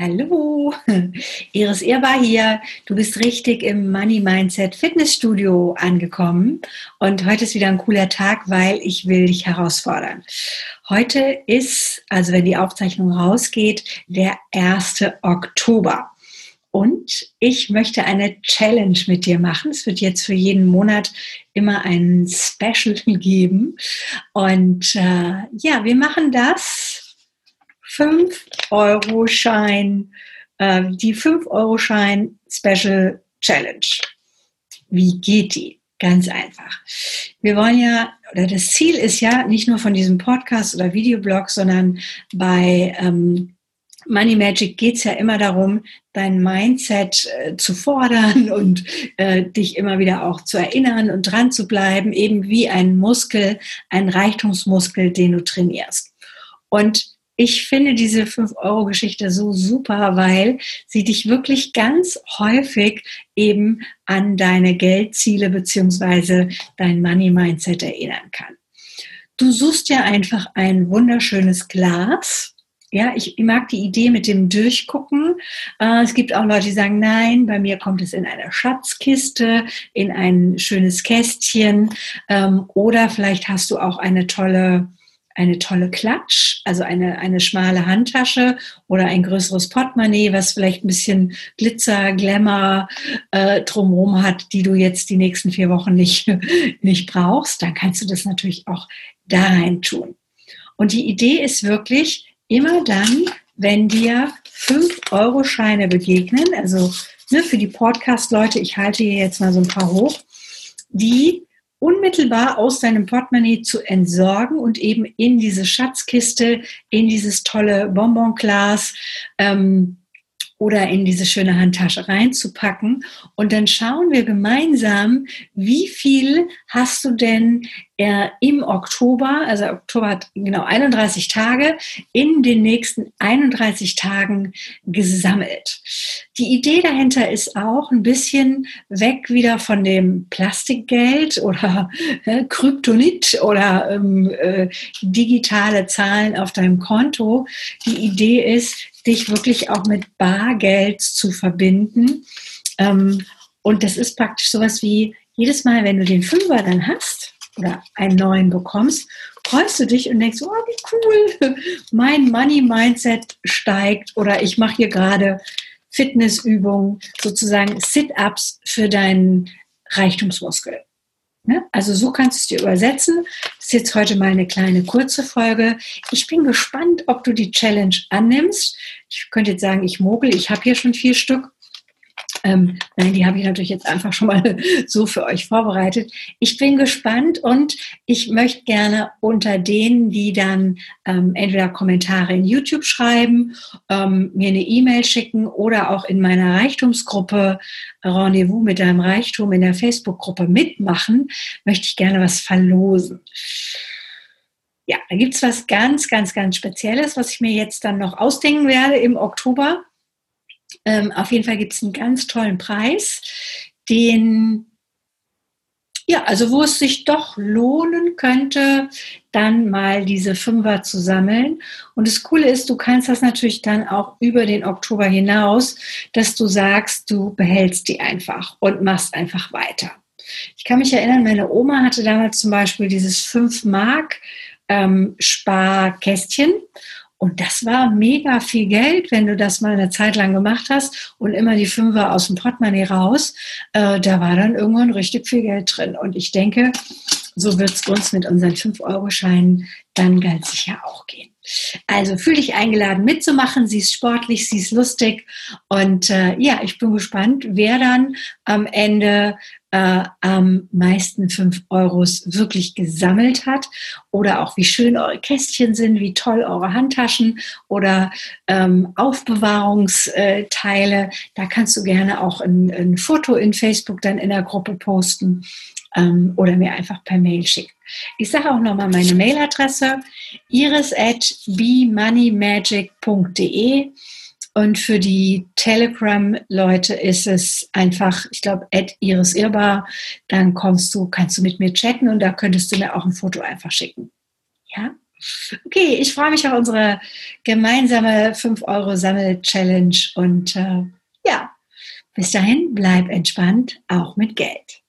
Hallo, Iris Irbar hier. Du bist richtig im Money Mindset Fitnessstudio angekommen und heute ist wieder ein cooler Tag, weil ich will dich herausfordern. Heute ist, also wenn die Aufzeichnung rausgeht, der 1. Oktober. Und ich möchte eine Challenge mit dir machen. Es wird jetzt für jeden Monat immer ein Special geben. Und äh, ja, wir machen das 5-Euro-Schein, äh, die 5-Euro-Schein Special Challenge. Wie geht die? Ganz einfach. Wir wollen ja, oder das Ziel ist ja nicht nur von diesem Podcast oder Videoblog, sondern bei ähm, Money Magic geht es ja immer darum, dein Mindset äh, zu fordern und äh, dich immer wieder auch zu erinnern und dran zu bleiben, eben wie ein Muskel, ein Reichtumsmuskel, den du trainierst. Und ich finde diese 5-Euro-Geschichte so super, weil sie dich wirklich ganz häufig eben an deine Geldziele beziehungsweise dein Money-Mindset erinnern kann. Du suchst ja einfach ein wunderschönes Glas. Ja, ich mag die Idee mit dem Durchgucken. Äh, es gibt auch Leute, die sagen, nein, bei mir kommt es in eine Schatzkiste, in ein schönes Kästchen. Ähm, oder vielleicht hast du auch eine tolle eine tolle Klatsch, also eine, eine schmale Handtasche oder ein größeres Portemonnaie, was vielleicht ein bisschen Glitzer, Glamour äh, drumherum hat, die du jetzt die nächsten vier Wochen nicht, nicht brauchst, dann kannst du das natürlich auch da rein tun. Und die Idee ist wirklich, immer dann, wenn dir 5-Euro-Scheine begegnen, also ne, für die Podcast-Leute, ich halte hier jetzt mal so ein paar hoch, die unmittelbar aus deinem Portemonnaie zu entsorgen und eben in diese Schatzkiste, in dieses tolle Bonbonglas ähm, oder in diese schöne Handtasche reinzupacken. Und dann schauen wir gemeinsam, wie viel hast du denn äh, im Oktober, also Oktober hat genau 31 Tage, in den nächsten 31 Tagen gesammelt. Die Idee dahinter ist auch ein bisschen weg wieder von dem Plastikgeld oder äh, Kryptonit oder ähm, äh, digitale Zahlen auf deinem Konto. Die Idee ist, dich wirklich auch mit Bargeld zu verbinden. Ähm, und das ist praktisch sowas wie, jedes Mal, wenn du den Fünfer dann hast oder einen neuen bekommst, freust du dich und denkst, oh, wie cool, mein Money-Mindset steigt oder ich mache hier gerade Fitnessübungen, sozusagen Sit-Ups für deinen Reichtumsmuskel. Ne? Also so kannst du es dir übersetzen. Das ist jetzt heute mal eine kleine kurze Folge. Ich bin gespannt, ob du die Challenge annimmst. Ich könnte jetzt sagen, ich mogel, ich habe hier schon vier Stück. Ähm, nein, die habe ich natürlich jetzt einfach schon mal so für euch vorbereitet. Ich bin gespannt und ich möchte gerne unter denen, die dann ähm, entweder Kommentare in YouTube schreiben, ähm, mir eine E-Mail schicken oder auch in meiner Reichtumsgruppe Rendezvous mit deinem Reichtum in der Facebook-Gruppe mitmachen, möchte ich gerne was verlosen. Ja, da gibt es was ganz, ganz, ganz Spezielles, was ich mir jetzt dann noch ausdenken werde im Oktober. Ähm, auf jeden Fall gibt es einen ganz tollen Preis, den, ja, also wo es sich doch lohnen könnte, dann mal diese Fünfer zu sammeln. Und das Coole ist, du kannst das natürlich dann auch über den Oktober hinaus, dass du sagst, du behältst die einfach und machst einfach weiter. Ich kann mich erinnern, meine Oma hatte damals zum Beispiel dieses 5 Mark ähm, Sparkästchen und das war mega viel Geld, wenn du das mal eine Zeit lang gemacht hast und immer die Fünfer aus dem Portemonnaie raus. Äh, da war dann irgendwann richtig viel Geld drin. Und ich denke, so wird es uns mit unseren 5-Euro-Scheinen dann ganz sicher auch gehen. Also fühle dich eingeladen mitzumachen. Sie ist sportlich, sie ist lustig. Und äh, ja, ich bin gespannt, wer dann am Ende äh, am meisten 5 Euros wirklich gesammelt hat oder auch wie schön eure Kästchen sind, wie toll eure Handtaschen oder ähm, Aufbewahrungsteile. Da kannst du gerne auch ein, ein, Foto in Facebook dann in der Gruppe posten ähm, oder mir einfach per Mail schicken. Ich sage auch nochmal meine Mailadresse iris at bemoneymagic.de und für die Telegram-Leute ist es einfach, ich glaube, at Iris Irbar. Dann kommst du, kannst du mit mir chatten und da könntest du mir auch ein Foto einfach schicken. Ja? Okay, ich freue mich auf unsere gemeinsame 5-Euro-Sammel-Challenge und äh, ja, bis dahin bleib entspannt, auch mit Geld.